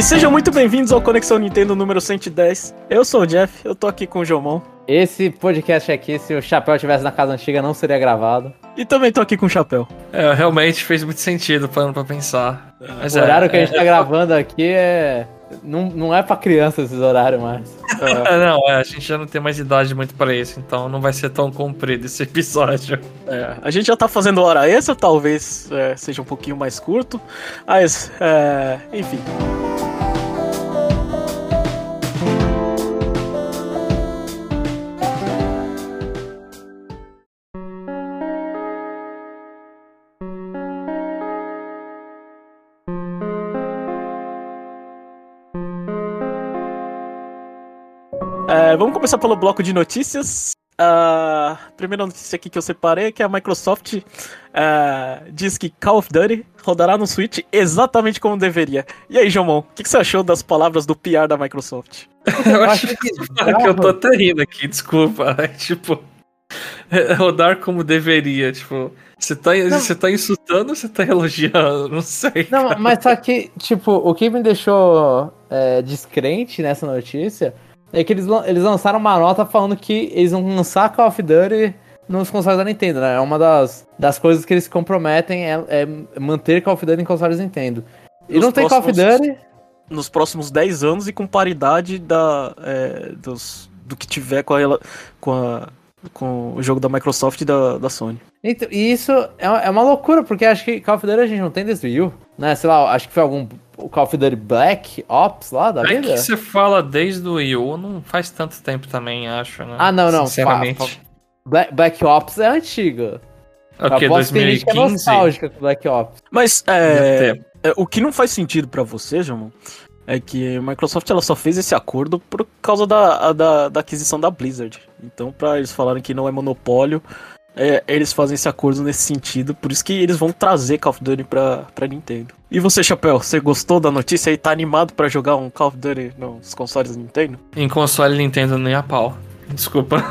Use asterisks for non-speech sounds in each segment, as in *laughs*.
E sejam muito bem-vindos ao Conexão Nintendo número 110. Eu sou o Jeff, eu tô aqui com o Jomon. Esse podcast aqui, se o Chapéu estivesse na casa antiga, não seria gravado. E também tô aqui com o Chapéu. É, realmente fez muito sentido parando pra pensar. Mas o é, horário que a gente tá gravando aqui é. Não, não é pra criança esses horários mais. É. não, é, a gente já não tem mais idade muito pra isso, então não vai ser tão comprido esse episódio. É, a gente já tá fazendo hora extra, talvez é, seja um pouquinho mais curto, mas, é, enfim. É, vamos começar pelo bloco de notícias. A primeira notícia aqui que eu separei é que a Microsoft uh, diz que Call of Duty rodará no Switch exatamente como deveria. E aí, Jomon, o que, que, você achou das palavras do PR da Microsoft? *laughs* eu acho que, que eu tô até rindo aqui, desculpa. *laughs* É, tipo, *laughs* rodar como deveria, tipo. Você tá, você tá insultando ou você tá elogiando? Não sei. Não, cara. mas só que, tipo, o que me deixou é, descrente nessa notícia é que eles, eles lançaram uma nota falando que eles vão lançar Call of Duty nos consoles da Nintendo, né? É uma das, das coisas que eles se comprometem é, é manter Call of Duty em consoles da Nintendo. E nos não tem próximos, Call of Duty... Nos próximos 10 anos e com paridade da, é, dos, do que tiver com a, com a com o jogo da Microsoft e da, da Sony. Então, e isso é, é uma loucura, porque acho que Call of Duty a gente não tem desde o Wii né? Sei lá, acho que foi algum o Call of Duty Black Ops lá da é vida? que você fala desde o Wii U, não faz tanto tempo também, acho, né? Ah, não, não. Sinceramente. Black, Black Ops é antiga. Ok, 2015? Que é nostálgica com Black Ops. Mas, é, é, o que não faz sentido para você, João, é que a Microsoft ela só fez esse acordo por causa da, da, da aquisição da Blizzard. Então, para eles falarem que não é monopólio, é, eles fazem esse acordo nesse sentido, por isso que eles vão trazer Call of Duty pra, pra Nintendo. E você, Chapéu, você gostou da notícia e tá animado para jogar um Call of Duty nos consoles da Nintendo? Em console Nintendo nem a pau. Desculpa.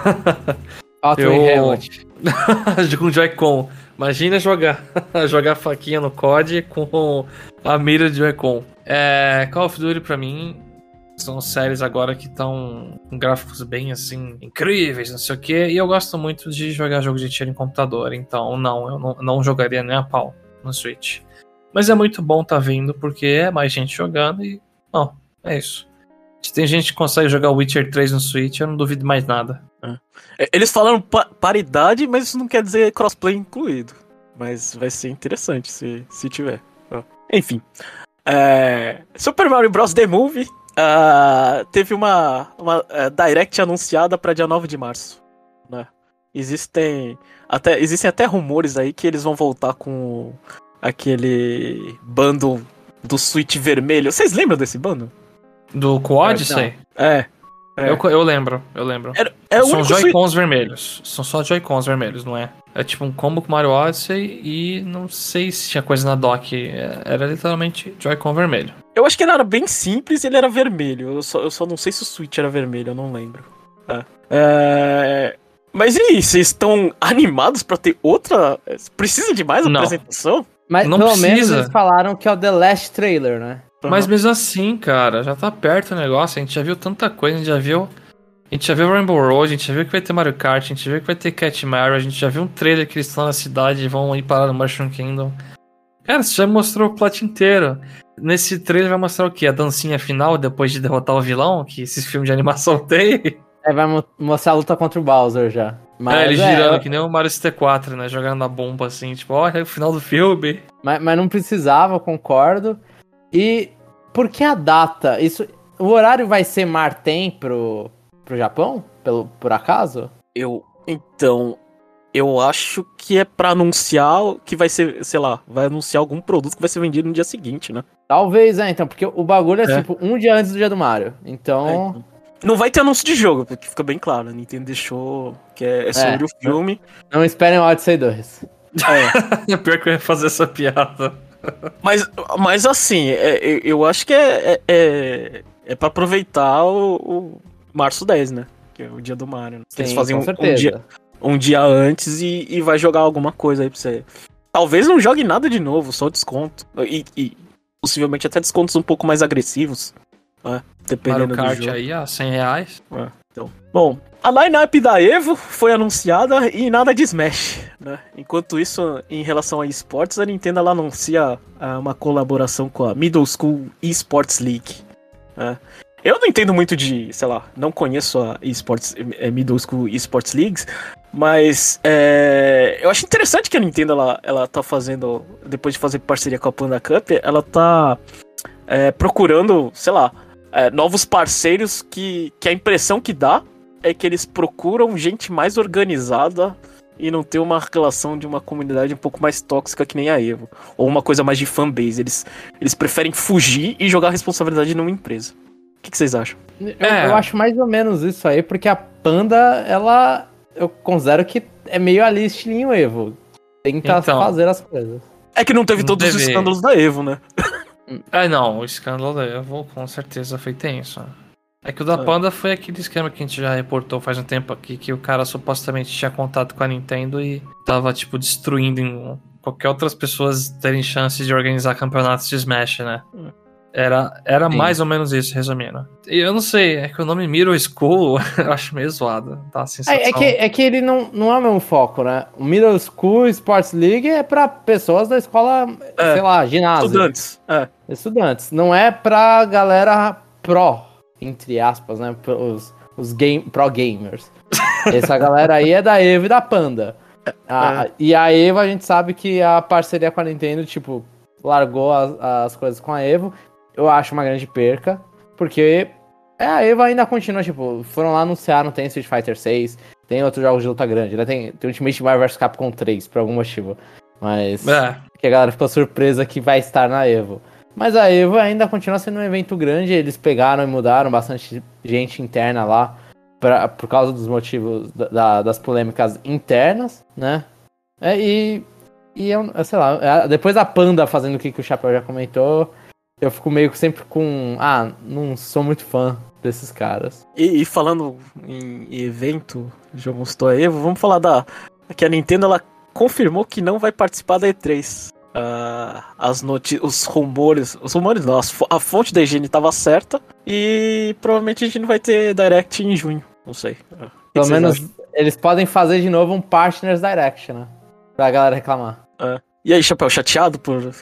*laughs* eu... *laughs* com Joy-Con. Imagina jogar *laughs* jogar faquinha no COD com a mira de Joy-Con. É, Call of Duty pra mim são séries agora que estão com gráficos bem assim, incríveis, não sei o que. E eu gosto muito de jogar jogo de tiro em computador. Então, não, eu não, não jogaria nem a pau no Switch. Mas é muito bom tá vindo, porque é mais gente jogando e. Não, é isso. Se tem gente que consegue jogar Witcher 3 no Switch, eu não duvido mais nada. É. Eles falaram pa paridade, mas isso não quer dizer crossplay incluído. Mas vai ser interessante se, se tiver. Enfim. É... Super Mario Bros. The Movie Uh, teve uma, uma uh, direct anunciada para dia 9 de março. Né? Existem, até, existem até rumores aí que eles vão voltar com aquele bando do Switch vermelho. Vocês lembram desse bando? Do Quad, sei. É. É. Eu, eu lembro, eu lembro. Era, era São Joy-Cons vermelhos. São só Joy-Cons vermelhos, não é? É tipo um combo com Mario Odyssey e não sei se tinha coisa na dock. É, era literalmente Joy-Con vermelho. Eu acho que ele era bem simples e ele era vermelho. Eu só, eu só não sei se o Switch era vermelho, eu não lembro. É. É... Mas e aí, vocês estão animados para ter outra? Precisa de mais não. apresentação? Mas não pelo precisa. menos eles falaram que é o The Last Trailer, né? Uhum. Mas mesmo assim, cara, já tá perto o negócio. A gente já viu tanta coisa, a gente já viu. A gente já viu Rainbow Road, a gente já viu que vai ter Mario Kart, a gente já viu que vai ter Cat Mario, a gente já viu um trailer que eles estão na cidade e vão ir parar no Mushroom Kingdom. Cara, você já mostrou o plot inteiro. Nesse trailer vai mostrar o quê? A dancinha final depois de derrotar o vilão, que esses filmes de animação *laughs* tem. É, vai mostrar a luta contra o Bowser já. Mas, é, ele é, girando que nem o Mario 64, né? Jogando na bomba assim, tipo, ó, é o final do filme. Mas, mas não precisava, concordo. E por que a data? Isso, o horário vai ser Martem pro, pro Japão? Pelo, por acaso? Eu. Então. Eu acho que é para anunciar que vai ser, sei lá, vai anunciar algum produto que vai ser vendido no dia seguinte, né? Talvez, é, então, porque o bagulho é, é. tipo um dia antes do dia do Mario. Então. É, então. Não vai ter anúncio de jogo, porque fica bem claro. A Nintendo deixou que é, é sobre o filme. Não esperem o Odyssey 2. *laughs* É. Pior que eu ia fazer essa piada. Mas, mas assim, é, eu acho que é, é, é, é pra aproveitar o, o, março 10, né? Que é o dia do Mario. Né? Sim, Eles fazem um, um, dia, um dia antes e, e vai jogar alguma coisa aí pra você. Talvez não jogue nada de novo, só desconto. E, e possivelmente até descontos um pouco mais agressivos, né? Mario Dependendo do Kart jogo. aí, ó, 100 reais. Então, bom, a lineup da Evo foi anunciada e nada de Smash, né? Enquanto isso, em relação a esportes, a Nintendo ela anuncia ah, uma colaboração com a Middle School Esports League. né? Eu não entendo muito de, sei lá, não conheço a esports, eh, Middle School Esports Leagues, mas é, eu acho interessante que a Nintendo ela, ela tá fazendo, depois de fazer parceria com a Panda Cup, ela tá é, procurando, sei lá, é, novos parceiros que, que a impressão que dá é que eles procuram gente mais organizada e não ter uma relação de uma comunidade um pouco mais tóxica que nem a Evo. Ou uma coisa mais de fanbase. Eles, eles preferem fugir e jogar a responsabilidade numa empresa. O que, que vocês acham? Eu, É. eu acho mais ou menos isso aí, porque a Panda, ela. Eu considero que é meio ali estilinho Evo. Tenta Então. fazer as coisas. É que não teve Não todos os teve. escândalos da Evo, né? É, não, o escândalo da Evo com certeza foi tenso. É que o da É. Panda foi aquele esquema que a gente já reportou faz um tempo aqui, que o cara supostamente tinha contato com a Nintendo e tava, tipo, destruindo em qualquer outras pessoas terem chances de organizar campeonatos de Smash, né? Era, era Sim. mais ou menos isso, resumindo. E eu não sei, é que o nome Middle School *laughs* eu acho meio zoado, tá? A sensação. É, é que, é que ele não, não é o mesmo foco, né? O Middle School Sports League é pra pessoas da escola, É, sei lá, ginásio. Estudantes. É. Estudantes. Não é pra galera pro, entre aspas, né? Os, os game, pro gamers. *laughs* Essa galera aí é da Evo e da Panda. A- E a Evo a gente sabe que a parceria com a Nintendo, tipo, largou as, as coisas com a Evo. Eu acho uma grande perca, porque é, a Evo ainda continua, tipo, foram lá anunciar, não tem Street Fighter 6, tem outros jogos de luta grande, né? Tem, tem Ultimate Marvel vs Capcom 3, por algum motivo. Mas É, que a galera ficou surpresa que vai estar na Evo. Mas a Evo ainda continua sendo um evento grande, eles pegaram e mudaram bastante gente interna lá pra, por causa dos motivos da- da- das polêmicas internas, né? É, e, e eu, eu sei lá, é, depois da Panda fazendo o que, que o Chapéu já comentou, eu fico meio que sempre com. Ah, não sou muito fã desses caras. E, e falando em evento, já mostrou a Evo, vamos falar da. Que a Nintendo ela confirmou que não vai participar da E3. Ah, as noti os rumores. Os rumores não, a fonte da higiene estava certa. E provavelmente a gente não vai ter Direct em junho. Não sei. Que Pelo menos acham? eles podem fazer de novo um Partners Direct, né? Pra galera reclamar. E aí, Chapéu, chateado por,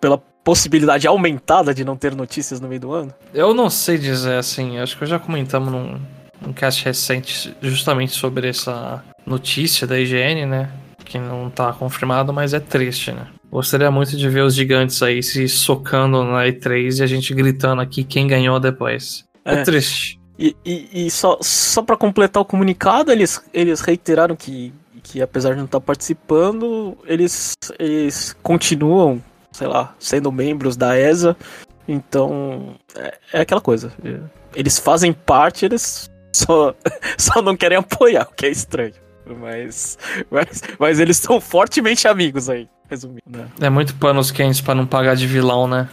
pela possibilidade aumentada de não ter notícias no meio do ano? Eu não sei dizer assim, acho que já comentamos num, num cast recente justamente sobre essa notícia da IGN, né? Que não tá confirmado, mas é triste, né? Gostaria muito de ver os gigantes aí se socando na E3 e a gente gritando aqui quem ganhou depois. É, É. triste. E, e, e só, só para completar o comunicado, eles, eles reiteraram que, que apesar de não estar participando, eles, eles continuam, sei lá, sendo membros da ESA. Então, é, é aquela coisa. é, Eles fazem parte, eles *laughs* só, só não querem apoiar, o que é estranho. Mas, mas, mas eles são fortemente amigos aí, resumindo, né? É muito panos quentes pra não pagar de vilão, né?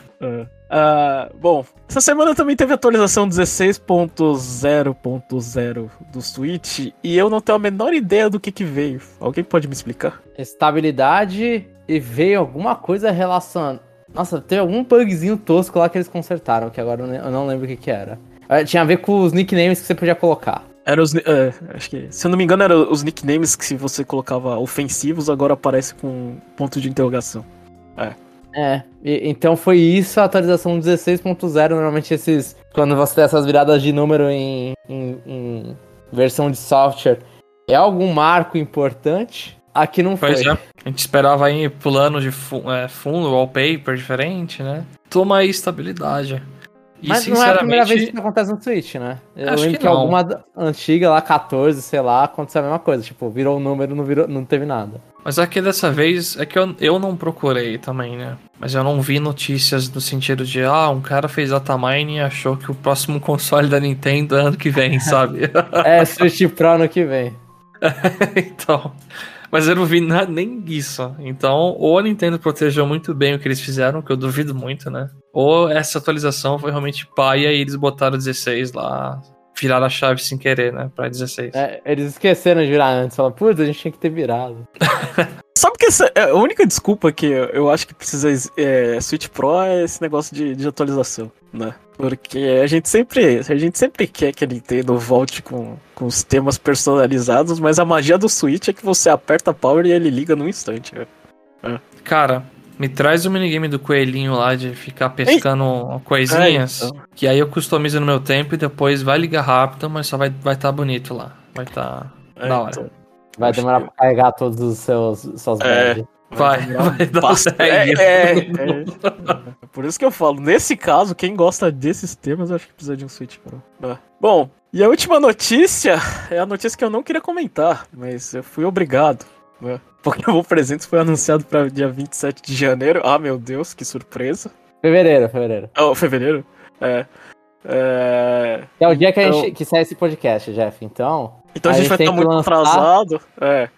Ah, bom, essa semana também teve atualização 16.0.0 do Switch e eu não tenho a menor ideia do que que veio. Alguém pode me explicar? estabilidade e veio alguma coisa relacionada. Nossa, tem algum bugzinho tosco lá que eles consertaram, que agora eu não lembro o que, que era. É, Tinha a ver com os nicknames que você podia colocar. Era os, é, acho que, se eu não me engano, eram os nicknames que se você colocava ofensivos, agora aparece com ponto de interrogação. É, e- então foi isso a atualização 16.0. Normalmente esses. Quando você tem essas viradas de número em, em- em versão de software, é algum marco importante. Aqui não foi. Pois é. A gente esperava aí pulando de fu é, fundo, wallpaper diferente, né? Toma aí estabilidade. E Mas não é a primeira vez que isso acontece no Switch, né? Eu Acho lembro que que, não. alguma antiga lá, 14, sei lá, aconteceu a mesma coisa. Tipo, virou um número, não, virou, não teve nada. Mas aqui dessa vez é que eu, eu não procurei também, né? Mas eu não vi notícias no sentido de, ah, um cara fez datamine e achou que o próximo *laughs* console da Nintendo é ano que vem, sabe? *laughs* É, *laughs* Switch Pro ano que vem. então. Mas eu não vi na- nem isso. Então, ou a Nintendo protegeu muito bem o que eles fizeram, que eu duvido muito, né? Ou essa atualização foi realmente paia e eles botaram 16 lá, viraram a chave sem querer, né? Pra 16. É, eles esqueceram de virar antes. Falaram, putz, a gente tinha que ter virado. *laughs* Sabe que essa é a única desculpa que eu acho que precisa é, Switch Pro é esse negócio de, de atualização, né? Porque a gente sempre, a gente sempre quer que a Nintendo volte com, com os temas personalizados, mas a magia do Switch é que você aperta power e ele liga num instante, velho. Cara, me traz o minigame do coelhinho lá de ficar pescando coisinhas. É, então. Que aí eu customizo no meu tempo e depois vai ligar rápido, mas só vai estar vai tá bonito lá. Vai estar É, da hora. então. Vai Acho demorar que- pra carregar todos os seus suas É. bags. Vai, vai dar. É, é, é. Por isso que eu falo, nesse caso, quem gosta desses temas, eu acho que precisa de um Switch Pro. É. Bom, e a última notícia é a notícia que eu não queria comentar, mas eu fui obrigado. Né? Pokémon Presentes foi anunciado para dia 27 de janeiro. Ah, meu Deus, que surpresa. Fevereiro, fevereiro. Oh, fevereiro? É. É, é o dia que, a Eu- gente, que sai esse podcast, Jeff. Então, Então a A gente gente vai estar muito lançar- atrasado. É.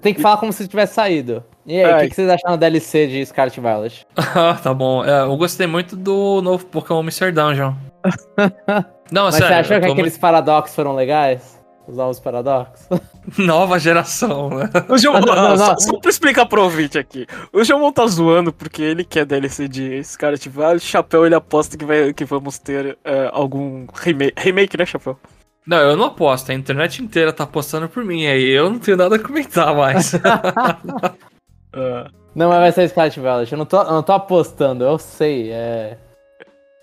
tem que falar como se tivesse saído. E aí, o É. que, que vocês acharam da DLC de Scarlet Violet? *laughs* Ah, tá bom. É, eu gostei muito do novo Pokémon Mr. Dungeon. *laughs* Não, Mas sério. você achou que aqueles paradoxos foram legais? Os novos paradoxos? *laughs* Nova geração, né? O João, *laughs* Não, não, só, não. só pra explicar pro ouvinte aqui. O João tá zoando porque ele quer DLC de Scarlet Valley. Chapéu, ele aposta que, vai, que vamos ter é, algum remake, remake, né, Chapéu? Não, eu não aposto. A internet inteira tá apostando por mim aí. Eu não tenho nada a comentar mais. É. *laughs* Não, mas vai ser Scarlet Violet. Eu não tô, eu não tô apostando, eu sei. É.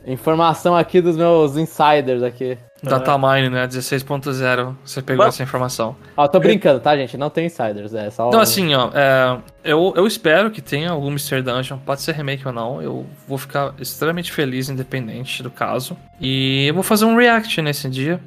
Informação aqui dos meus insiders aqui. Datamine, né? 16.0. Você pegou Mas- essa informação. Ó, eu tô brincando, tá, gente? Não tem insiders, é só. Então, assim, ó, é, eu, eu espero que tenha algum Mr. Dungeon, pode ser remake ou não. Eu vou ficar extremamente feliz, independente do caso. E eu vou fazer um react nesse dia.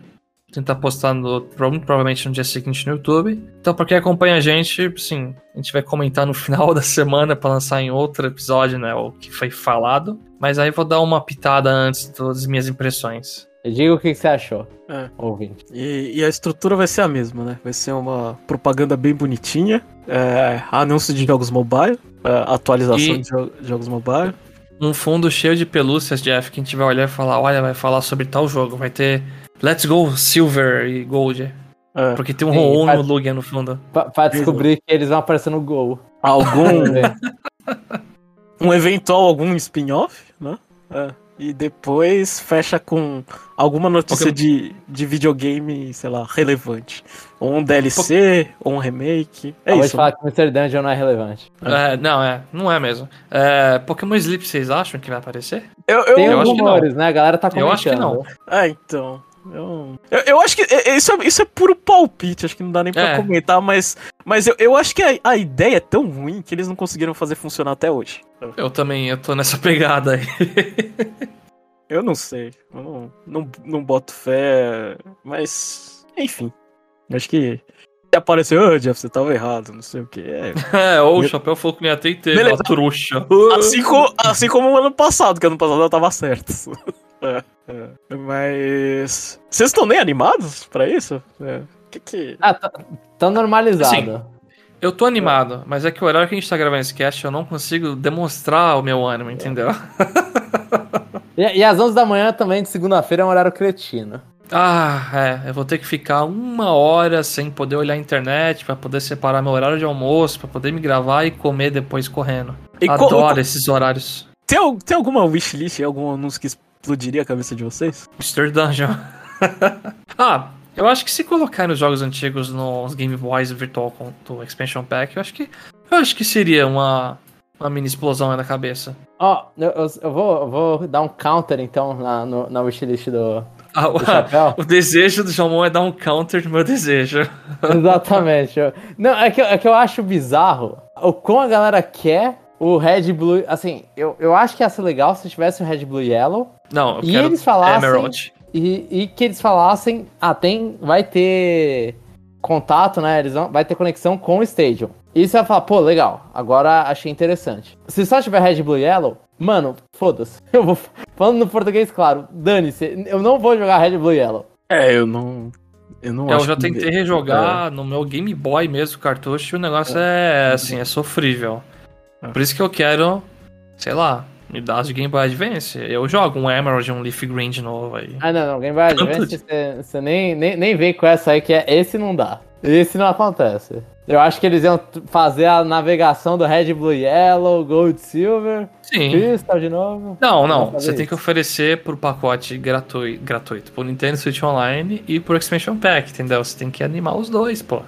Tentar postar no, provavelmente no dia seguinte no YouTube. Então, pra quem acompanha a gente, sim, a gente vai comentar no *laughs* final da semana pra lançar em outro episódio, né? O que foi falado. Mas aí eu vou dar uma pitada antes das minhas impressões. Diga o que, você achou, É. ouvinte. E, e a estrutura vai ser a mesma, né? Vai ser uma propaganda bem bonitinha, é, anúncio de jogos mobile, é, atualização E- de, jo- de jogos mobile. um fundo cheio de pelúcias, Jeff, que a gente vai olhar e falar, olha, vai falar sobre tal jogo, vai ter Let's Go Silver e Gold. É, Porque tem um Roon no Lugia no fundo. Pra, pra descobrir que eles vão aparecer no gol. algum, ver. *laughs* *laughs* um eventual, algum spin-off, né? É, e depois fecha com alguma notícia Pokémon- de, de videogame, sei lá, relevante. Ou um DLC, ou um remake. É de isso. falar né? que o Mr. Dungeon não é relevante. É, não, é, não é mesmo. É, Pokémon Sleep, vocês acham que vai aparecer? Eu, eu, Tem eu uns acho que rumores, né? A galera tá comentando. Eu acho que não. Ah, então. Eu, eu, eu acho que é- é- isso é, isso é puro palpite, acho que não dá nem pra É. comentar, mas, mas eu, eu acho que a, a ideia é tão ruim que eles não conseguiram fazer funcionar até hoje. Eu também, eu tô nessa pegada aí. *laughs* Eu não sei, eu não, não, não boto fé, mas enfim. Acho que apareceu, ô Jeff, você tava errado, não sei o que. É, *laughs* É, ou o Chapéu falou que não ia ter teve, Beleza. trouxa. *laughs* assim, co- assim como o ano passado, que ano passado eu tava certo. *laughs* É, é. Mas. Vocês estão nem animados pra isso? É. Que que. Ah, tá, tá normalizado. Assim, Eu tô animado, mas é que o horário que a gente tá gravando esse cast, eu não consigo demonstrar o meu ânimo, entendeu? E, e às 11 da manhã também, de segunda-feira, é um horário cretino. Ah, é, eu vou ter que ficar uma hora sem poder olhar a internet pra poder separar meu horário de almoço, pra poder me gravar e comer depois correndo. E co- Adoro esses horários. Tem, tem alguma wishlist, algum anúncio que explodiria a cabeça de vocês? Mr. Dungeon. *laughs* ah, eu acho que se colocar os jogos antigos nos Game Boys Virtual com do Expansion Pack, eu acho que eu acho que seria uma uma mini explosão aí na cabeça. Ó, eu, eu- eu vou, eu vou dar um counter, então, na, no- na wishlist do, Ah, do chapéu. o desejo do Jomon é dar um counter no meu desejo. *laughs* Exatamente. Não, é que, eu- é que eu acho bizarro o como a galera quer o Red Blue. Assim, eu, eu acho que ia ser legal se tivesse o Red Blue Yellow Não, eu E eles falassem- Emerald. e, e que eles falassem: ah, tem, vai ter contato, né? Eles vão, vai ter conexão com o Stadium. E você vai falar, pô, legal, agora achei interessante. Se só tiver Red Blue Yellow, mano, foda-se. *laughs* Eu vou. Falando no português, claro, dane-se, eu não vou jogar Red Blue Yellow. É, eu não. Eu não Eu acho já que- tentei rejogar no meu Game Boy mesmo, cartucho, e o negócio é, assim, é sofrível. É. Por isso que eu quero, sei lá, me dar as de Game Boy Advance. Eu jogo um Emerald, um Leaf Green de novo aí. Ah, não, não, Game Boy Advance, você, você nem, nem, nem vem com essa aí, que é esse não dá. Isso não acontece. Eu acho que eles iam fazer a navegação do Red, Blue, Yellow, Gold, Silver, Sim. Crystal de novo. Não, não. Você tem isso. que oferecer por pacote gratuito, gratuito pro Nintendo Switch Online e pro Expansion Pack, entendeu? Você tem que animar os dois, pô.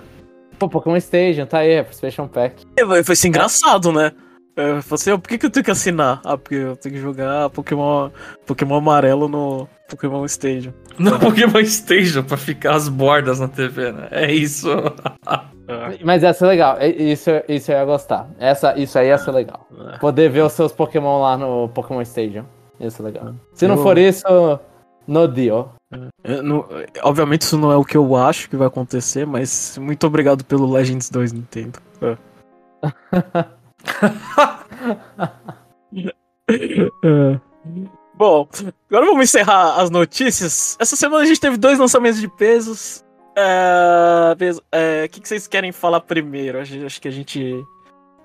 Pô, Pokémon Station, tá aí, é pro Special Pack. É, ser engraçado, né? É, Você, por que, que eu tenho que assinar? Ah, porque eu tenho que jogar Pokémon, Pokémon amarelo no Pokémon Stadium. No Pokémon Station pra ficar as bordas na TV, né? É isso. Mas ia ser legal, i- isso, isso eu ia gostar. Essa, isso aí ia ser legal. Poder ver os seus Pokémon lá no Pokémon Stadium. Ia ser legal. Se não for isso, no deal. Eu não- obviamente isso não é o que eu acho que vai acontecer, mas muito obrigado pelo Legends 2 Nintendo. É. *laughs* É. Bom, agora vamos encerrar as notícias. Essa semana a gente teve dois lançamentos de pesos. É, peso- é, O que, que vocês querem falar primeiro? Acho, acho que a gente.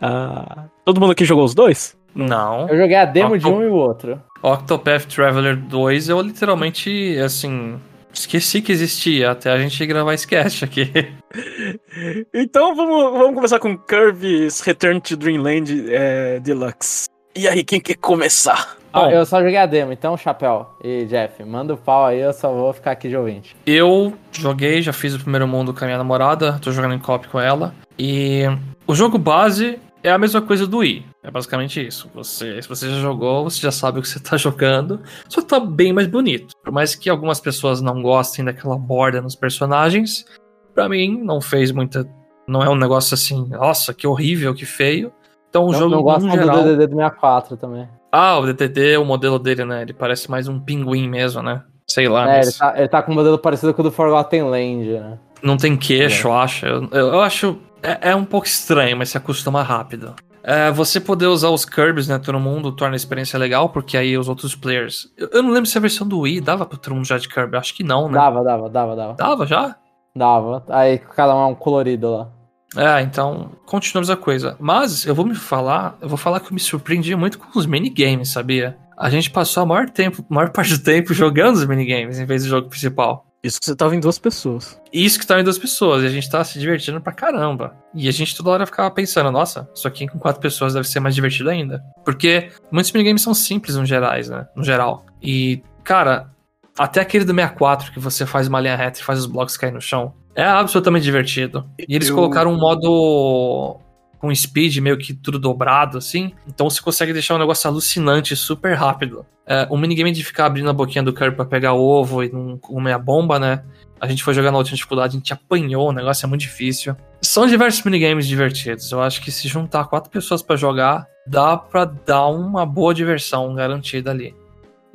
ah, todo mundo aqui jogou os dois? Não. Eu joguei a demo de Octo- um e o outro. Octopath Traveler 2, eu literalmente, assim, esqueci que existia até a gente gravar esse cast aqui. *laughs* Então vamos, vamos começar com Kirby's Return to Dreamland é, Deluxe. E aí, quem quer começar? Ah, eu só joguei a demo, então, Chapéu e Jeff, manda o pau aí, eu só vou ficar aqui de ouvinte. Eu joguei, já fiz o primeiro mundo com a minha namorada, tô jogando em copy com ela. E o jogo base é a mesma coisa do Wii. É basicamente isso. Você, se você já jogou, você já sabe o que você tá *laughs* jogando, só tá bem mais bonito. Por mais que algumas pessoas não gostem daquela borda nos personagens, pra mim não fez muita. Não é um negócio assim, nossa, que horrível, que feio. Então o não, jogo não gosto no do geral. DDD do 64 também. Ah, o DTD, o modelo dele, né? Ele parece mais um pinguim mesmo, né? Sei lá. é, mas- ele tá, ele tá com um modelo parecido com o do Forgotten Land, né? Não tem queixo, eu acho. Eu, eu acho. É, é um pouco estranho, mas se acostuma rápido. É, você poder usar os Kirby's, né? Todo mundo torna a experiência legal, porque aí os outros players. Eu, eu não lembro se a versão do Wii dava pra todo mundo já de Kirby. Acho que não, né? Dava, dava, dava, dava. Dava já? Dava. Aí cada um é um colorido lá. É, então, continuamos a coisa. Mas eu vou me falar, eu vou falar que eu me surpreendi muito com os minigames, sabia? A gente passou a maior, tempo, maior *laughs* parte do tempo jogando os minigames em vez do jogo principal. Isso que você tava em duas pessoas. Isso que tá em duas pessoas, e a gente tá se divertindo pra caramba. E a gente toda hora ficava pensando, nossa, isso aqui com quatro pessoas deve ser mais divertido ainda. Porque muitos minigames são simples no gerais, né? No geral. E, cara, até aquele do 64 que você faz uma linha reta e faz os blocos cair no chão. É absolutamente divertido. E eles Eu- colocaram um modo com speed meio que tudo dobrado, assim. Então você consegue deixar um negócio alucinante, super rápido. É, o minigame de ficar abrindo a boquinha do Kirby pra pegar ovo e não comer a bomba, né? A gente foi jogar na última dificuldade, a gente apanhou, o negócio é muito difícil. São diversos minigames divertidos. Eu acho que se juntar quatro pessoas pra jogar, dá pra dar uma boa diversão garantida ali.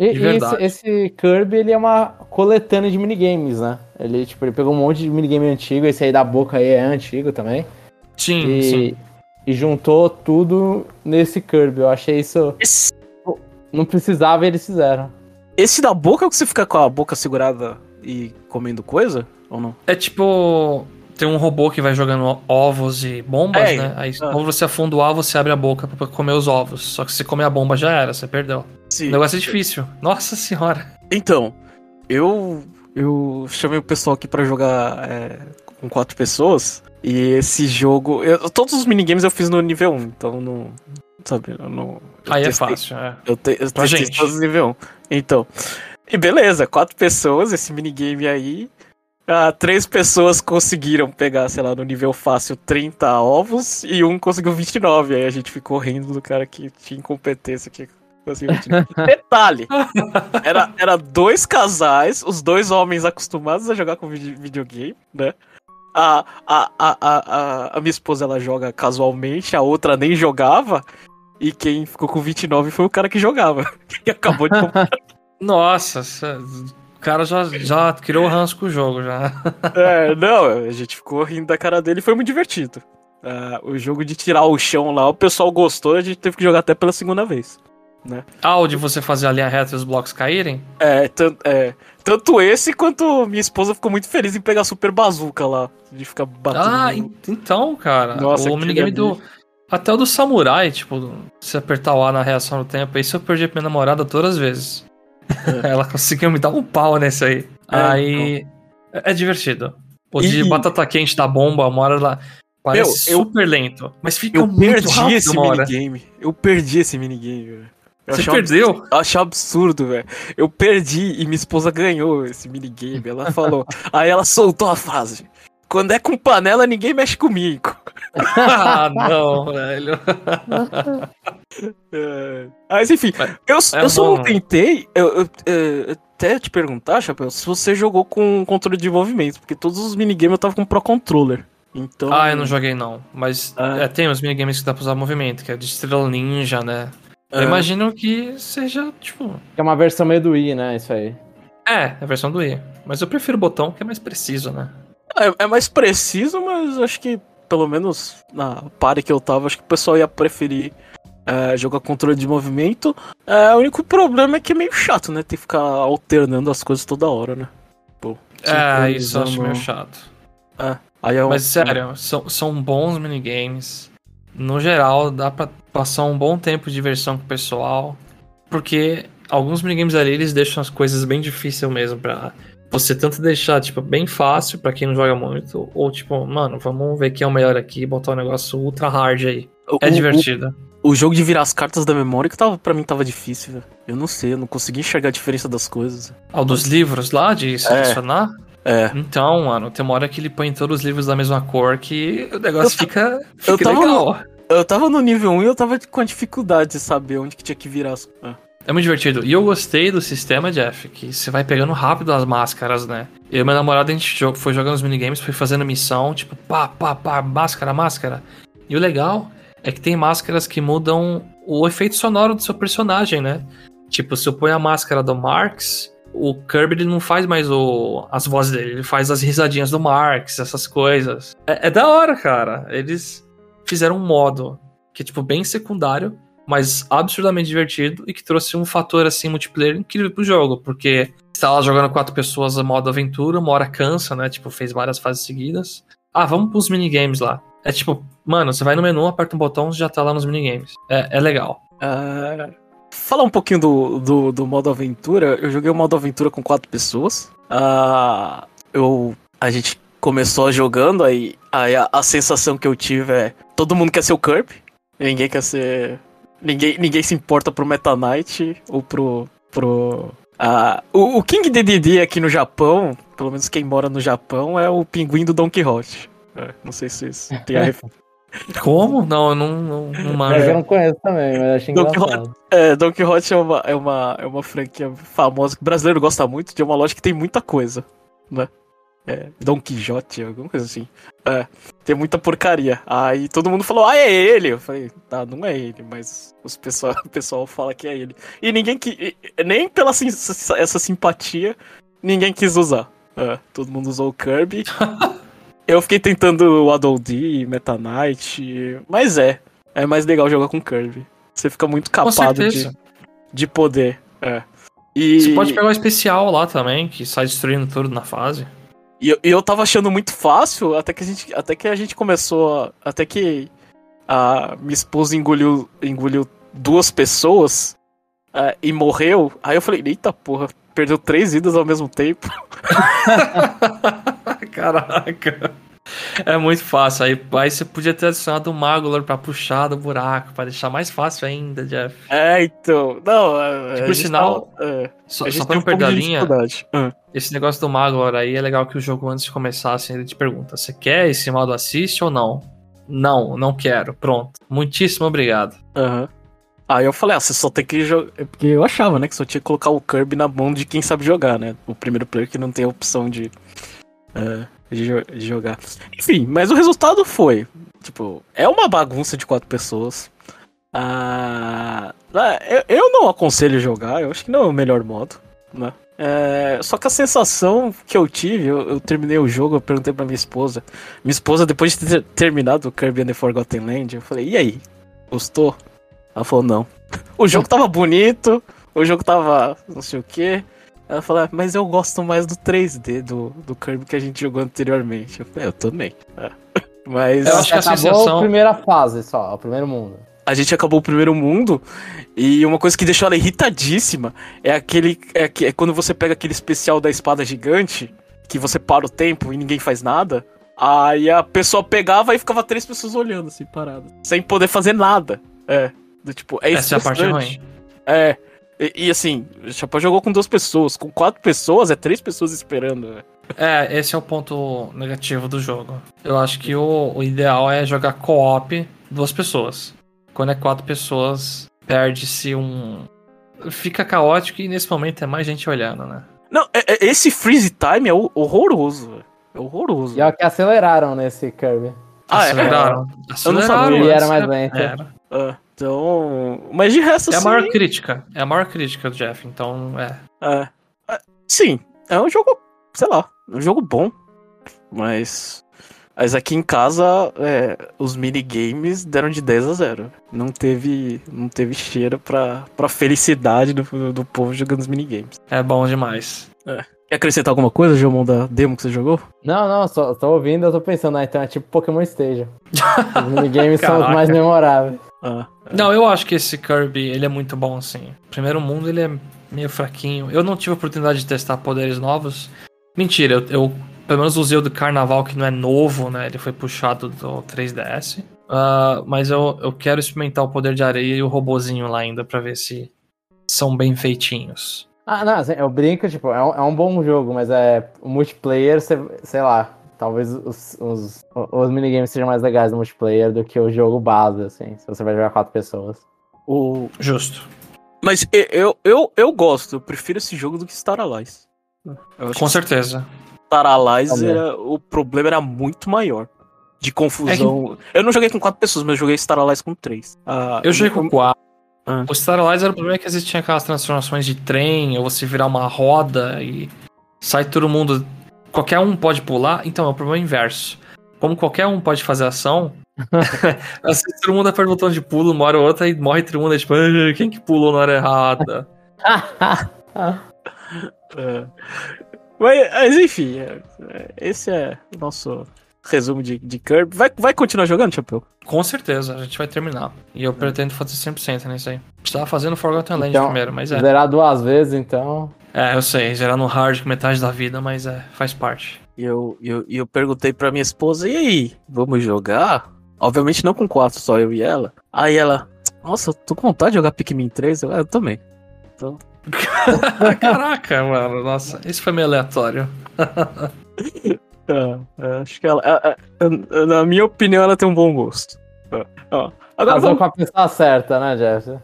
E, De e verdade. esse, esse Kirby, ele é uma coletânea de minigames, né? Ele, tipo, ele pegou um monte de minigame antigo, esse aí da boca aí é antigo também. Sim, e, sim. e juntou tudo nesse Kirby. Eu achei isso. Esse, Não precisava e eles fizeram. esse da boca é o que você fica com a boca segurada e comendo coisa? Ou não? É tipo. Tem um robô que vai jogando ovos e bombas, É, né? Aí, ah. quando você afunda o ovo, você abre a boca pra comer os ovos. Só que se comer a bomba já era, você perdeu. Sim. O negócio é difícil. Nossa senhora. Então, eu eu chamei o pessoal aqui pra jogar é, com quatro pessoas. E esse jogo. eu- todos os minigames eu fiz no nível 1, então não. Sabe, eu não. eu Aí é testei- fácil, é. Eu, te, eu Pra testei gente. todos os nível 1. Então. E beleza, quatro pessoas, esse minigame aí. Ah, três pessoas conseguiram pegar, sei lá, no nível fácil 30 ovos e um conseguiu 29. Aí a gente ficou rindo do cara que tinha incompetência que conseguiu 29. *laughs* Detalhe! Era, era dois casais, os dois homens acostumados a jogar com vide- videogame, né? A, a, a, a, a, a minha esposa ela joga casualmente, a outra nem jogava. E quem ficou com 29 foi o cara que jogava. *laughs* Que acabou de comprar. Nossa, o cara já, já criou ranço com o jogo já. *laughs* É, não, a gente ficou rindo da cara dele e foi muito divertido. Ah, o jogo de tirar o chão lá, o pessoal gostou, a gente teve que jogar até pela segunda vez. Ah, o de você fazer a linha reta e os blocos caírem? É, é, tanto esse quanto minha esposa ficou muito feliz em pegar super bazuca lá. De ficar batendo. Ah, no- en- então, cara. Nossa, o minigame do. Até o do samurai, tipo, se apertar o A na reação no tempo, isso eu perdi pra minha namorada todas as vezes. *laughs* Ela conseguiu me dar um pau nesse aí. É, aí. É, é divertido. O de E- batata quente da bomba, uma hora lá. Parece Meu, eu- super lento. Mas fica Eu muito perdi rápido esse minigame. Eu perdi esse minigame, velho. Eu Você perdeu? Eu achei absurdo, velho. Eu perdi e minha esposa ganhou esse minigame. Ela falou. *laughs* aí ela soltou a frase. Quando é com panela, ninguém mexe comigo. Ah, não, velho. É. *laughs* Mas enfim, eu, é eu só não tentei. Eu, eu, é, até te perguntar, Chapéu, se você jogou com controle de movimento. Porque todos os minigames eu tava com Pro Controller. Então. Ah, eu não joguei não. Mas Ah. é, tem os minigames que dá pra usar movimento, que é de estrela ninja, né? Eu É. imagino que seja, tipo. É uma versão meio do Wii, né? Isso aí. É, é a versão do Wii. Mas eu prefiro o botão, que é mais preciso, né? É, é mais preciso, mas acho que, pelo menos na pare que eu tava, acho que o pessoal ia preferir é, jogar controle de movimento. É, o único problema é que é meio chato, né? Ter que ficar alternando as coisas toda hora, né? Pô, É, isso eu acho meio chato. É, aí é um- Mas sério, são, são bons minigames. No geral, dá pra passar um bom tempo de diversão com o pessoal. Porque alguns minigames ali, eles deixam as coisas bem difíceis mesmo pra você tanto deixar, tipo, bem fácil pra quem não joga muito, ou tipo, mano, vamos ver quem é o melhor aqui e botar um negócio ultra hard aí. É o- divertido. O, o jogo de virar as cartas da memória que tava, pra mim tava difícil, velho. Eu não sei, eu não consegui enxergar a diferença das coisas. Ao dos livros lá, de selecionar. É. Então, mano, tem uma hora que ele põe todos os livros da mesma cor que o negócio Eu- fica, eu fica tava legal. Eu tava no nível 1 e eu tava com a dificuldade de saber onde que tinha que virar as. É. É muito divertido. E eu gostei do sistema, Jeff, que você vai pegando rápido as máscaras, né? Eu e meu namorado, a gente foi jogando os minigames, foi fazendo missão, tipo, pá, pá, pá, máscara, máscara. E o legal é que tem máscaras que mudam o efeito sonoro do seu personagem, né? Tipo, se eu ponho a máscara do Marx, o Kirby ele não faz mais o, as vozes dele, ele faz as risadinhas do Marx, essas coisas. É, é da hora, cara. Eles fizeram um modo que é, tipo, bem secundário, mas absurdamente divertido e que trouxe um fator assim multiplayer incrível pro jogo, porque você tá lá jogando quatro pessoas a modo aventura, uma hora cansa, né? Tipo, fez várias fases seguidas. Ah, vamos pros minigames lá. É tipo, mano, você vai no menu, aperta um botão, você já tá lá nos minigames. É, é legal. Ah, falar um pouquinho do, do, do modo aventura. Eu joguei o modo aventura com quatro pessoas. Ah, eu, a gente começou jogando, aí, aí a, a sensação que eu tive é: todo mundo quer ser o Kirby, ninguém quer ser. Ninguém, ninguém se importa pro Meta Knight ou pro. pro ah, o, o King Dedede aqui no Japão, pelo menos quem mora no Japão, é o pinguim do Don Quixote. É, não sei se vocês têm a. *laughs* Como? Não, eu não, não, não Mas manjo. eu não conheço também, mas achei Don engraçado. É, Don Quixote é uma, é, uma, é uma franquia famosa que o brasileiro gosta muito, de uma loja que tem muita coisa, né? É, Don Quixote, alguma coisa assim. É, tem muita porcaria. Aí todo mundo falou, ah, é ele. Eu falei, tá, não é ele, mas os pessoal, *laughs* o pessoal fala que é ele. E ninguém que. Nem pela sim- essa simpatia, ninguém quis usar. É, todo mundo usou o Kirby. *laughs* Eu fiquei tentando o Adol D, Meta Knight, mas é. É mais legal jogar com Kirby. Você fica muito capado de, de poder. É. E, Você pode pegar o especial lá também, que sai destruindo tudo na fase. E, eu- eu tava achando muito fácil, até que a gente, até que a gente começou. Até que a minha esposa engoliu, engoliu duas pessoas é, e morreu. Aí eu falei, eita porra, perdeu três vidas ao mesmo tempo. *laughs* Caraca. É muito fácil. Aí, aí você podia ter adicionado o Magolor pra puxar do buraco, pra deixar mais fácil ainda, Jeff. É, então. Não, é, por gente sinal, é, Só, só pra não um perder a linha. Ah. esse negócio do Magolor aí é legal que o jogo, antes de começar, assim, ele te pergunta: você quer esse modo assiste ou não? Não, não quero. Pronto. Muitíssimo obrigado. Aham. Aí eu falei, ah, você só tem que jogar. Porque eu achava, né, que só tinha que colocar o Kirby na mão de quem sabe jogar, né? O primeiro player que não tem a opção de, é, de, jo- de jogar. Enfim, mas o resultado foi. Tipo, é uma bagunça de quatro pessoas. Ah, ah, eu, eu não aconselho jogar, eu acho que não é o melhor modo, né? É, só que a sensação que eu tive, eu, eu terminei o jogo, eu perguntei pra minha esposa. Minha esposa, depois de ter terminado o Kirby and the Forgotten Land, eu falei, e aí? Gostou? Ela falou, não. *laughs* O jogo tava bonito, o jogo tava não sei o que. Ela falou, "Ah, mas eu gosto mais do 3D do, do Kirby que a gente jogou anteriormente. Eu falei, eu também. É. *laughs* Mas Eu acho que a Acabou sensação- a primeira fase só, o primeiro mundo. a gente acabou o primeiro mundo e uma coisa que deixou ela irritadíssima é aquele. É, que- é quando você pega aquele especial da espada gigante que você para o tempo e ninguém faz nada. Aí a pessoa pegava e ficava três pessoas olhando, assim, paradas. Sem poder fazer nada. É. Do, tipo, é Essa é a parte ruim. É. E, e, assim, o Chapéu jogou com duas pessoas. Com quatro pessoas, é três pessoas esperando. né? É, esse é o ponto negativo do jogo. Eu acho que o, o ideal é jogar co-op duas pessoas. Quando é quatro pessoas, perde-se um. Fica caótico e nesse momento é mais gente olhando, né? Não, é- é- esse freeze time é ho- horroroso. velho. É horroroso. E é o que aceleraram nesse Kirby. Ah, é? Aceleraram. Aceleraram. sabia. E era mais lento. Era. É, então. Mas de resto, É a assim. maior crítica. É a maior crítica do Jeff, então é. É. É, Sim, é um jogo, sei lá, é um jogo bom. Mas. Mas aqui em casa, é, os minigames deram de 10 a 0. Não teve, não teve cheiro pra, pra felicidade do, do povo jogando os minigames. É bom demais. Quer acrescentar alguma coisa, Gilmão, da demo que você jogou? Não, não, só tô ouvindo, eu tô pensando, ah, então é tipo Pokémon Station. *laughs* Os minigames são os mais memoráveis. Ah, Não, eu acho que esse Kirby, ele é muito bom, assim. Primeiro mundo, ele é meio fraquinho. Eu não tive a oportunidade de testar poderes novos. Mentira, eu, eu pelo menos usei o do Carnaval, que não é novo, né? Ele foi puxado do 3DS. Ah, mas eu, eu quero experimentar o poder de areia e o robozinho lá ainda, pra ver se são bem feitinhos. Ah, não, assim, eu brinco, tipo, é um, é um bom jogo, mas é o multiplayer, cê- sei lá, talvez os, os, os minigames sejam mais legais no multiplayer do que o jogo base, assim, se você vai jogar quatro pessoas. o... Justo. Mas eu, eu, eu gosto, eu prefiro esse jogo do que Star Allies. Com que certeza. Star Allies era, o problema era muito maior. De confusão. Eu não joguei com quatro pessoas, mas eu joguei Star Allies com três. Ah, Eu joguei com quatro. Ah. O Star Allies era o problema que às vezes tinha aquelas transformações de trem, ou você virar uma roda e sai todo mundo. Qualquer um pode pular, então é o problema inverso. Como qualquer um pode fazer ação, *laughs* vezes todo mundo aperta o botão de pulo uma hora ou outra e morre todo mundo. é Tipo, "Ah, quem que pulou na hora errada? *laughs* É. Mas, mas, enfim, é- é- esse é o nosso resumo de, de Kirby. Vai, vai continuar jogando, Chapéu? Com certeza, a gente vai terminar. E eu pretendo fazer 100% nisso aí. Estava fazendo Forgotten Land Então, primeiro, mas é. Zerar duas vezes, então. É, eu sei, zerar no hard com metade da vida, mas é, faz parte. E eu, eu, eu perguntei pra minha esposa, e aí, vamos jogar? Obviamente não com quatro, só eu e ela. Aí ela, nossa, eu tô com vontade de jogar Pikmin 3. Eu, "Ah, eu também. Então, *laughs* Caraca, mano, nossa, isso foi meio aleatório. *laughs* é, é, acho que ela, é, é, na minha opinião, ela tem um bom gosto. É, ó. Agora Casou vamos, com a pessoa certa, né, Jeff? é,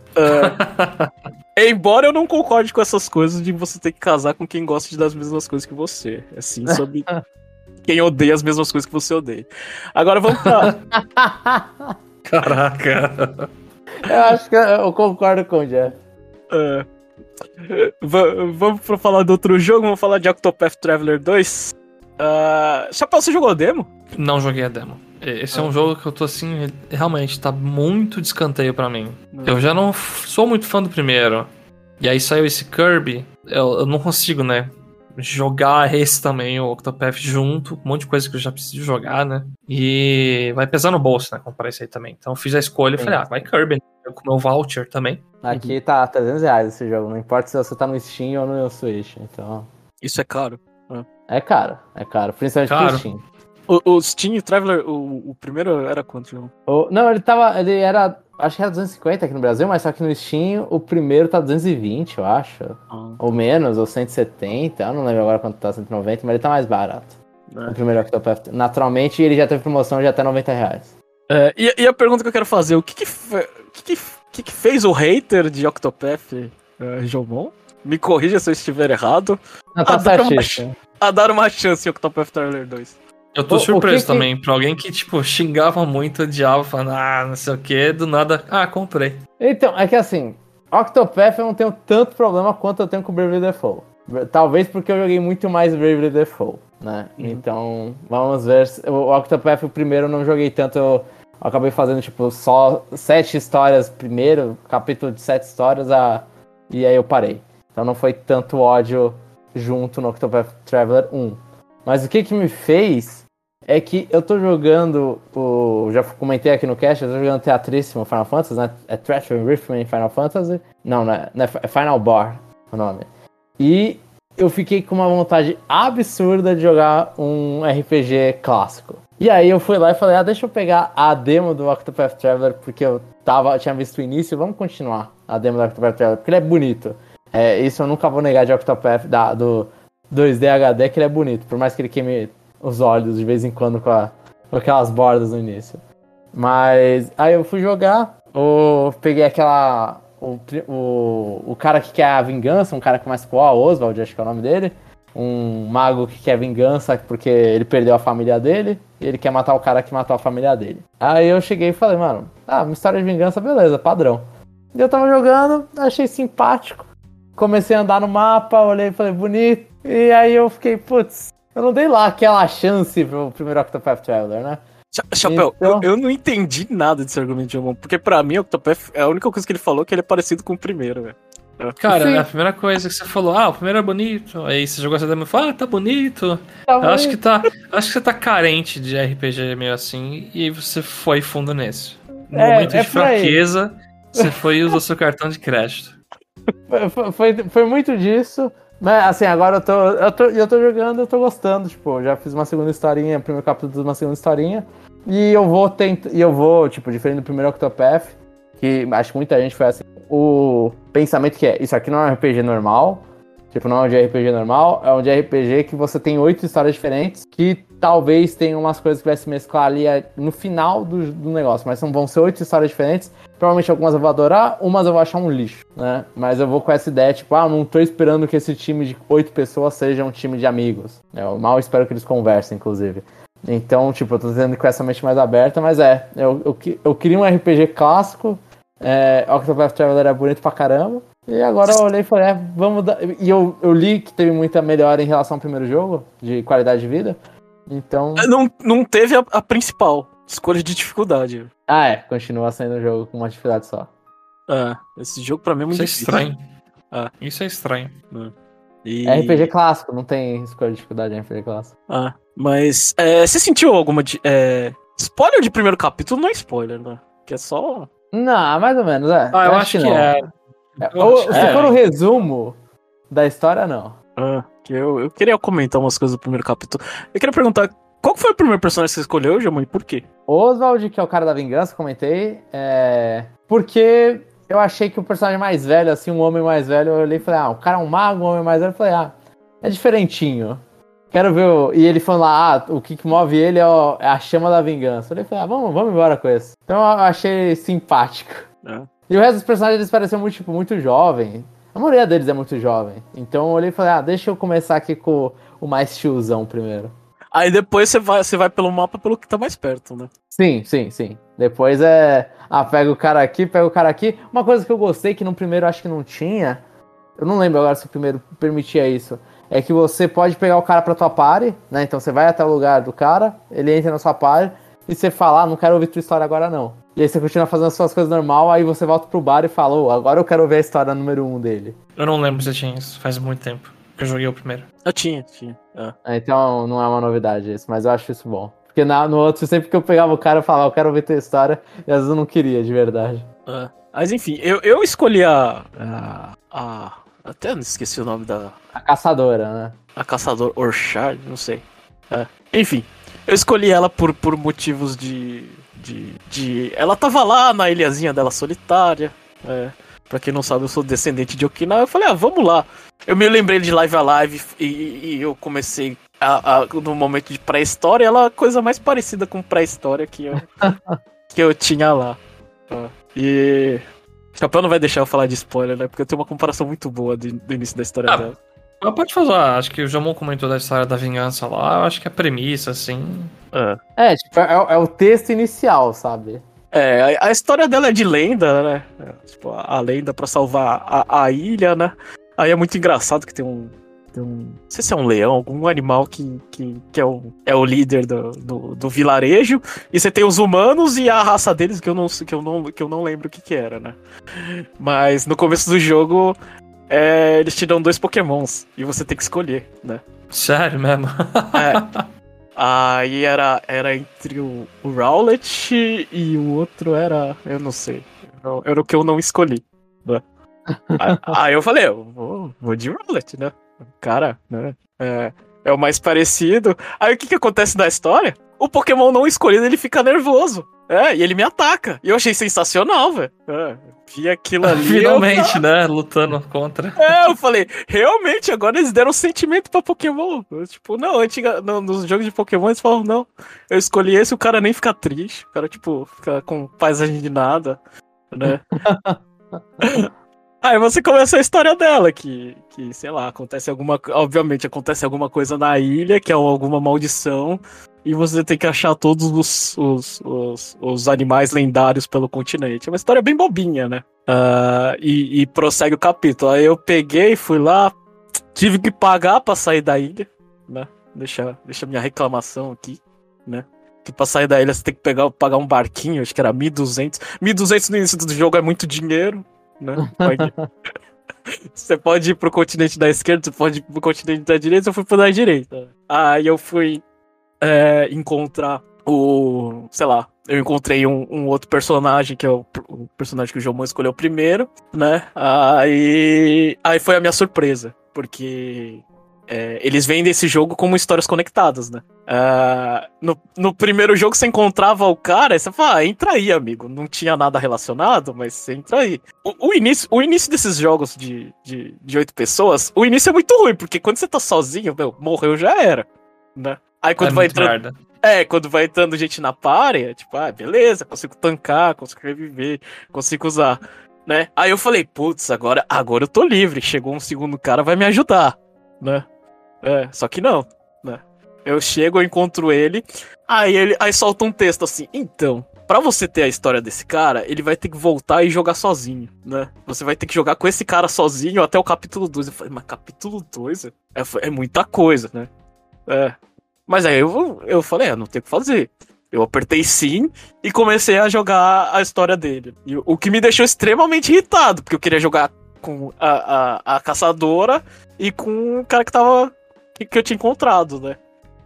*laughs* embora eu não concorde com essas coisas de você ter que casar com quem gosta de das mesmas coisas que você. É sim sobre *laughs* quem odeia as mesmas coisas que você odeia. Agora vamos pra. *laughs* Caraca. Eu acho que eu concordo com o Jeff. É. Va- vamos pra falar do outro jogo, vamos falar de Octopath Traveler 2. Uh, Chapéu, você jogou a demo? Não joguei a demo. Esse é um jogo que eu tô assim, realmente, tá muito de escanteio pra mim. Eu já não sou muito fã do primeiro. E aí saiu esse Kirby, eu, eu não consigo, né? Jogar esse também, o Octopath junto, um monte de coisa que eu já preciso jogar, né? E vai pesar no bolso, né? Comprar isso aí também. Então eu fiz a escolha e falei, ah, vai Kirby, né? Eu com o meu voucher também. Aqui tá 300 reais esse jogo, não importa se você tá no Steam ou no Switch, então... Isso é caro. É caro, é caro, principalmente Caro. pro Steam. O, o Steam Traveler, o, o primeiro era quanto, João? O- não, ele tava. Ele era. Acho que era 250 aqui no Brasil, mas só que no Steam o primeiro tá 220, eu acho. Ou menos, ou 170. Eu não lembro agora quanto tá 190, mas ele tá mais barato. O primeiro Octopath. Naturalmente, ele já teve promoção de até 90 reais. É, e, e a pergunta que eu quero fazer, o que que, que, que, que fez o hater de Octopath, uh, Jomon? Me corrija se eu estiver errado. Não, tá Ah, dá uma. A dar uma chance em Octopath Traveler 2. Eu tô O- o surpreso que que- também, pra alguém que, tipo, xingava muito, odiava, falando, ah, não sei o que, do nada, ah, comprei. Então, é que assim, Octopath eu não tenho tanto problema quanto eu tenho com Bravely Default. Talvez porque eu joguei muito mais Bravely Default, né? Então, vamos ver. O Octopath, o primeiro, eu não joguei tanto. Eu acabei fazendo, tipo, só sete histórias primeiro, capítulo de sete histórias, a... e aí eu parei. Então não foi tanto ódio junto no Octopath Traveler 1. Mas o que que me fez é que eu tô jogando o. Já comentei aqui no cast, eu tô jogando Teatríssimo Final Fantasy, né? É Trash Riffman Final Fantasy. Não, não é, não é Fi- é Final Bar o nome. E eu fiquei com uma vontade absurda de jogar um RPG clássico. E aí eu fui lá e falei, ah, deixa eu pegar a demo do Octopath Traveler, porque eu tava, tinha visto o início, vamos continuar a demo do Octopath Traveler, porque ele é bonito. É, isso eu nunca vou negar de Octopath, da, do 2D HD, que ele é bonito, por mais que ele queime os olhos de vez em quando com, a, com aquelas bordas no início. Mas aí eu fui jogar, eu peguei aquela. O, o, o cara que quer a vingança, um cara que começa com O, Oswald, acho que é o nome dele. Um mago que quer vingança porque ele perdeu a família dele e ele quer matar o cara que matou a família dele. Aí eu cheguei e falei, mano, ah, uma história de vingança, beleza, padrão. E eu tava jogando, achei simpático. Comecei a andar no mapa, olhei e falei, bonito. E aí eu fiquei, putz, eu não dei lá aquela chance pro primeiro Octopath Traveler, né? Chapéu, Então- eu, eu não entendi nada desse argumento de Amon, porque pra mim, o Octopath é a única coisa que ele falou que ele é parecido com o primeiro, velho. Cara, Sim. a primeira coisa que você falou, ah, o primeiro é bonito. Aí você jogou essa demo e falou, ah, tá bonito. Tá Eu acho bonito. que tá. Acho que você tá carente de RPG meio assim, e aí você foi fundo nesse. No É, momento é de fraqueza, você foi e usou seu cartão de crédito. *laughs* Foi- foi, foi muito disso. Mas assim, agora eu tô, eu tô. Eu tô jogando, eu tô gostando. Tipo, já fiz uma segunda historinha, primeiro capítulo de uma segunda historinha. E eu vou tentar. E eu vou, tipo, diferente do primeiro Octopath, que acho que muita gente foi assim. O pensamento que é, isso aqui não é um RPG normal. Tipo, não é um de RPG normal, é um de RPG que você tem oito histórias diferentes, que talvez tenham umas coisas que vai se mesclar ali é, no final do, do negócio, mas vão ser oito histórias diferentes. Provavelmente algumas eu vou adorar, umas eu vou achar um lixo, né? Mas eu vou com essa ideia, tipo, ah, não tô esperando que esse time de oito pessoas seja um time de amigos. Eu mal espero que eles conversem, inclusive. Então, tipo, eu tô dizendo com essa mente mais aberta, mas é, eu, eu, eu queria um RPG clássico, é, Octopath Traveler é bonito pra caramba, e agora eu olhei e falei, é, vamos dar... E eu, eu li que teve muita melhora em relação ao primeiro jogo, de qualidade de vida, então... Não, não teve a, a principal, escolha de dificuldade. Ah, é, continua sendo um jogo com uma dificuldade só. Ah, esse jogo pra mim é muito Isso é estranho. Ah. Isso é estranho. E- É RPG clássico, não tem escolha de dificuldade em RPG clássico. Ah, mas é, você sentiu alguma de, é, spoiler de primeiro capítulo não é spoiler, né? Que é só Não, mais ou menos, é. Ah, eu, acho que, não. é. É, ou- se é. for o resumo da história, não. Ah, que eu, eu queria comentar umas coisas do primeiro capítulo. Eu queria perguntar, qual foi o primeiro personagem que você escolheu, Jamon, e por quê? Oswald, que é o cara da vingança, comentei, é. Porque eu achei que o personagem mais velho, assim, um homem mais velho, eu olhei e falei, ah, o cara é um mago, um homem mais velho, eu falei, ah, é diferentinho. Quero ver. O... E ele falou lá, ah, o que, que move ele é, o- é a chama da vingança. Eu falei, ah, vamos, vamos embora com esse. Então eu achei simpático. É. E o resto dos personagens eles pareciam muito, tipo, muito jovem. A maioria deles é muito jovem. Então eu olhei e falei, ah, deixa eu começar aqui com o mais tiozão primeiro. Aí depois você vai, você vai pelo mapa pelo que tá mais perto, né? Sim, sim, sim. Depois é. Ah, pega o cara aqui, pega o cara aqui. Uma coisa que eu gostei que no primeiro acho que não tinha. Eu não lembro agora se o primeiro permitia isso. É que você pode pegar o cara pra tua party, né? Então você vai até o lugar do cara, ele entra na sua party e você fala, ah, não quero ouvir tua história agora não. E aí você continua fazendo as suas coisas normal, aí você volta pro bar e fala, ô, agora eu quero ouvir a história número um dele. Eu não lembro se tinha isso. Faz muito tempo que eu joguei o primeiro. Eu tinha, tinha. Ah. Ah, Então não é uma novidade isso, mas eu acho isso bom. Porque na- no outro, sempre que eu pegava o cara, eu falava, eu quero ouvir tua história, e às vezes eu não queria, de verdade. Ah. Mas enfim, eu, eu escolhi a, a, a- Até não esqueci o nome da. A caçadora, né? A caçador Orchard, não sei. É. Enfim, eu escolhi ela por, por motivos de, de, de. Ela tava lá na ilhazinha dela solitária. É. Pra quem não sabe, eu sou descendente de Okinawa. Eu falei, ah, vamos lá. Eu me lembrei de Live Alive e, e eu comecei a, a- no momento de pré-história. Ela é a coisa mais parecida com pré-história que eu, *laughs* que eu tinha lá. É. E. O Chapéu não vai deixar eu falar de spoiler, né? Porque eu tenho uma comparação muito boa de- do início da história Ah, dela. Mas pode fazer, ah, acho que o Jamon comentou da história da vingança lá, eu acho que a premissa, assim. É. É, tipo, é, é o texto inicial, sabe? É, a, a história dela é de lenda, né? É, tipo, a, a lenda pra salvar a, a ilha, né? Aí é muito engraçado que tem um. Tem um não sei se é um leão, algum animal que, que, que é, o, é o líder do, do, do vilarejo. E você tem os humanos e a raça deles que eu não, que eu não, que eu não lembro o que, que era, né? Mas no começo do jogo. É, eles te dão dois pokémons e você tem que escolher, né? Sério mesmo? É. *laughs* Aí era, era entre o, o Rowlet e o outro era. Eu não sei. Era, era o que eu não escolhi. né? *laughs* aí, aí eu falei, eu vou, vou de Rowlet, né? Cara, né? É, é o mais parecido. Aí o que que acontece na história? O Pokémon não escolhido, ele fica nervoso. É, e ele me ataca. E eu achei sensacional, velho. É, vi aquilo ali. Finalmente, né? Lutando contra. É, eu falei, realmente, agora eles deram sentimento pra Pokémon. Eu, tipo, não, antiga, no, nos jogos de Pokémon eles falam, não, eu escolhi esse, o cara nem fica triste. O cara, tipo, fica com paisagem de nada, né? *laughs* Aí você começa a história dela, que, que, sei lá, acontece alguma. Obviamente, acontece alguma coisa na ilha, que é alguma maldição, e você tem que achar todos os, os, os, os animais lendários pelo continente. É uma história bem bobinha, né? Uh, e, e prossegue o capítulo. Aí eu peguei, fui lá, tive que pagar pra sair da ilha, né? Deixa, deixa minha reclamação aqui, né? Que pra sair da ilha você tem que pegar, pagar um barquinho, acho que era 1.200. 1.200 no início do jogo é muito dinheiro, né? *laughs* Você pode ir pro continente da esquerda, você pode ir pro continente da direita, eu fui pro da direita. Aí eu fui é, encontrar o. sei lá. Eu encontrei um, um, outro personagem, que é o, o personagem que o Jomon escolheu primeiro, né? Aí. Aí foi a minha surpresa. Porque é, eles vendem esse jogo como histórias conectadas, né? Uh, no, no, primeiro jogo você encontrava o cara e você fala, ah, entra aí, amigo. Não tinha nada relacionado, mas você entra aí. O, o início, o início desses jogos de, de, de oito pessoas, o início é muito ruim, porque quando você tá sozinho, meu, morreu já era, né? Aí quando é vai entrando. É, quando vai entrando gente na párea, tipo, ah, beleza, consigo tancar, consigo reviver, consigo usar, né? Aí eu falei, putz, agora, agora eu tô livre. Chegou um segundo cara, vai me ajudar, né? É, só que não, né? Eu chego, eu encontro ele, aí ele aí solta um texto assim, então, para você ter a história desse cara, ele vai ter que voltar e jogar sozinho, né? Você vai ter que jogar com esse cara sozinho até o capítulo 2. Eu falei, mas capítulo 2? É, é muita coisa, né? É. Mas aí eu, eu falei, ah, não tem o que fazer. Eu apertei sim e comecei a jogar a história dele. E o que me deixou extremamente irritado, porque eu queria jogar com a, a, a caçadora e com o cara que tava. Que, que eu tinha encontrado, né?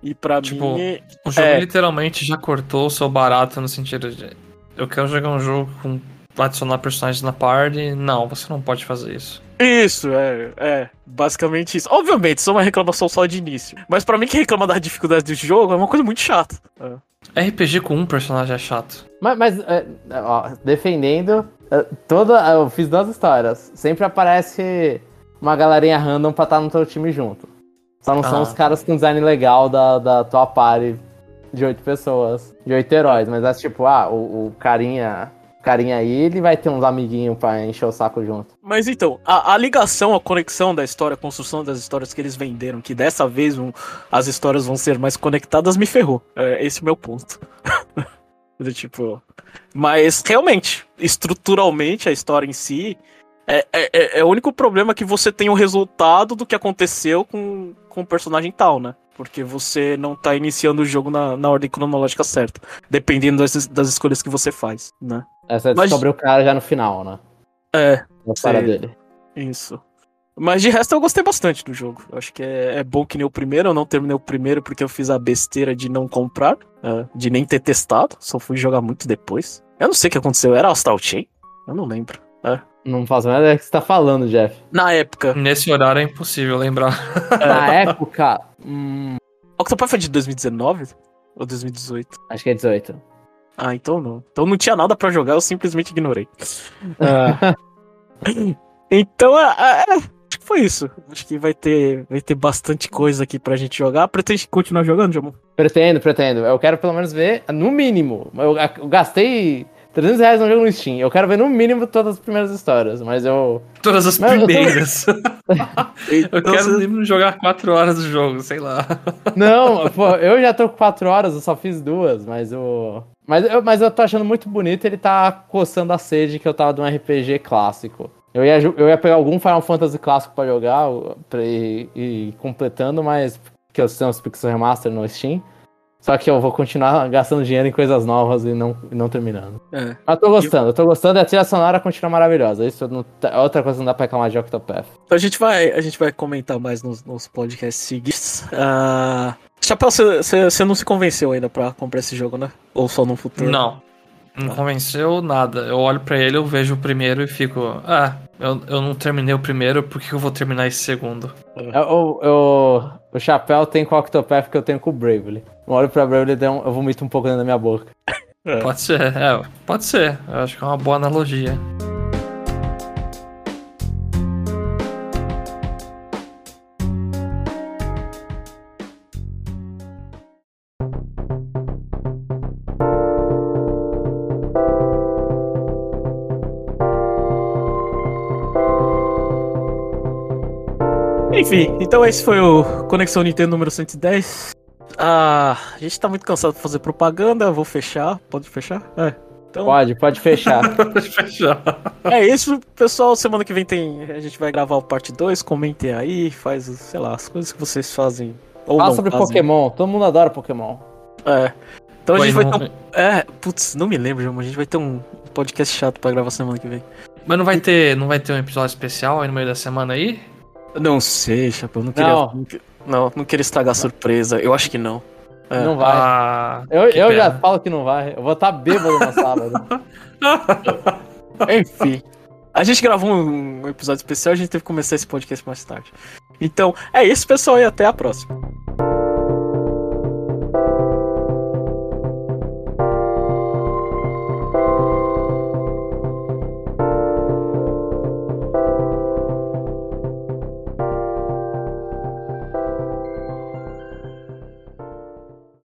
E pra tipo, mim. O jogo é... literalmente já cortou o seu barato no sentido de. Eu quero jogar um jogo com adicionar personagens na party. Não, você não pode fazer isso. Isso, é, é, basicamente isso. Obviamente, isso é uma reclamação só de início. Mas para mim que reclama da dificuldade do jogo é uma coisa muito chata. É. RPG com um personagem é chato. Mas, mas é, ó, defendendo, é, toda, eu fiz duas histórias. Sempre aparece uma galerinha random pra estar no teu time junto. Só não ah. são os caras com design legal da, da tua party de oito pessoas, de oito heróis. Mas é tipo, ah, o, o carinha carinha aí, ele vai ter uns amiguinhos pra encher o saco junto. Mas então, a, a, ligação, a conexão da história, a construção das histórias que eles venderam, que dessa vez um, as histórias vão ser mais conectadas, me ferrou. É, esse é o meu ponto. *laughs* tipo. Mas realmente, estruturalmente, a história em si. É, é, é, é o único problema que você tem o resultado do que aconteceu com, com o personagem tal, né? porque você não tá iniciando o jogo na, na ordem cronológica certa, dependendo das, das escolhas que você faz, né? Essa Mas... descobre o cara já no final, né? É. Na cara dele. Isso. Mas de resto eu gostei bastante do jogo. Eu acho que é, é, bom que nem o primeiro. Eu não terminei o primeiro porque eu fiz a besteira de não comprar, uh, de nem ter testado. Só fui jogar muito depois. Eu não sei o que aconteceu. Era Astral Chain? Eu não lembro. É. Não faço nada ideia do que você tá falando, Jeff. Na época. Nesse horário é impossível lembrar. *laughs* Na época. Hum... Octopath foi de 2019? Ou 2018? Acho que é 18. Ah, então não. Então não tinha nada para jogar, eu simplesmente ignorei. Uh... *laughs* então, é, é, é, acho que foi isso. Acho que vai ter, vai ter bastante coisa aqui pra gente jogar. Pretende continuar jogando, Jamon? Pretendo, pretendo. Eu quero pelo menos ver, no mínimo. Eu, eu gastei 300 reais no jogo no Steam. Eu quero ver no mínimo todas as primeiras histórias, mas eu. Todas as mas primeiras. Eu, tô... *laughs* eu quero no mínimo jogar 4 horas do jogo, sei lá. Não, pô, eu já tô com 4 horas, eu só fiz duas, mas eu. Mas eu, mas eu tô achando muito bonito ele tá coçando a sede que eu tava de um RPG clássico. Eu ia, eu ia pegar algum Final Fantasy clássico pra jogar pra ir, ir completando, mas. Que eu tenho os Pixel Remaster no Steam. Só que eu vou continuar gastando dinheiro em coisas novas e não, e não terminando. É. Mas tô gostando, eu tô gostando e a trilha sonora continua maravilhosa. Isso não, é outra coisa que não dá pra reclamar de Octopath. Então a gente vai, a gente vai comentar mais nos, nos podcasts seguintes. Uh, Chapéu, você não se convenceu ainda pra comprar esse jogo, né? Ou só no futuro? Não. Não convenceu nada. Eu olho pra ele, eu vejo o primeiro e fico. Ah, eu, eu não terminei o primeiro, por que eu vou terminar esse segundo? Eu, eu- eu- o chapéu tem com o Octopath que eu tenho com o Bravely. Eu olho pra Bravely e eu vomito um pouco dentro da minha boca. É. Pode ser, é, pode ser. Eu acho que é uma boa analogia. Enfim, então esse foi o Conexão Nintendo número 110. Ah, a gente tá muito cansado de fazer propaganda, vou fechar. Pode fechar? É. Então, Pode, pode fechar. *laughs* Pode fechar. é isso, pessoal. Semana que vem tem. A gente vai gravar o parte 2. Comentem aí, faz, sei lá, as coisas que vocês fazem. Ou Fala não sobre fazem. Pokémon. Todo mundo adora Pokémon. É. Então a gente vai não- ter um. É, putz, não me lembro, João, mas a gente vai ter um podcast chato pra gravar semana que vem. Mas não vai ter, não vai ter um episódio especial aí no meio da semana aí? Não sei, Chapéu, não queria. Não. Não, não queria estragar a surpresa. Eu acho que não. É. Não vai. Ah, eu eu já falo que não vai. Eu vou estar bêbado no sábado. *laughs* Enfim. A gente gravou um episódio especial, a gente teve que começar esse podcast mais tarde. Então, é isso, pessoal, e até a próxima.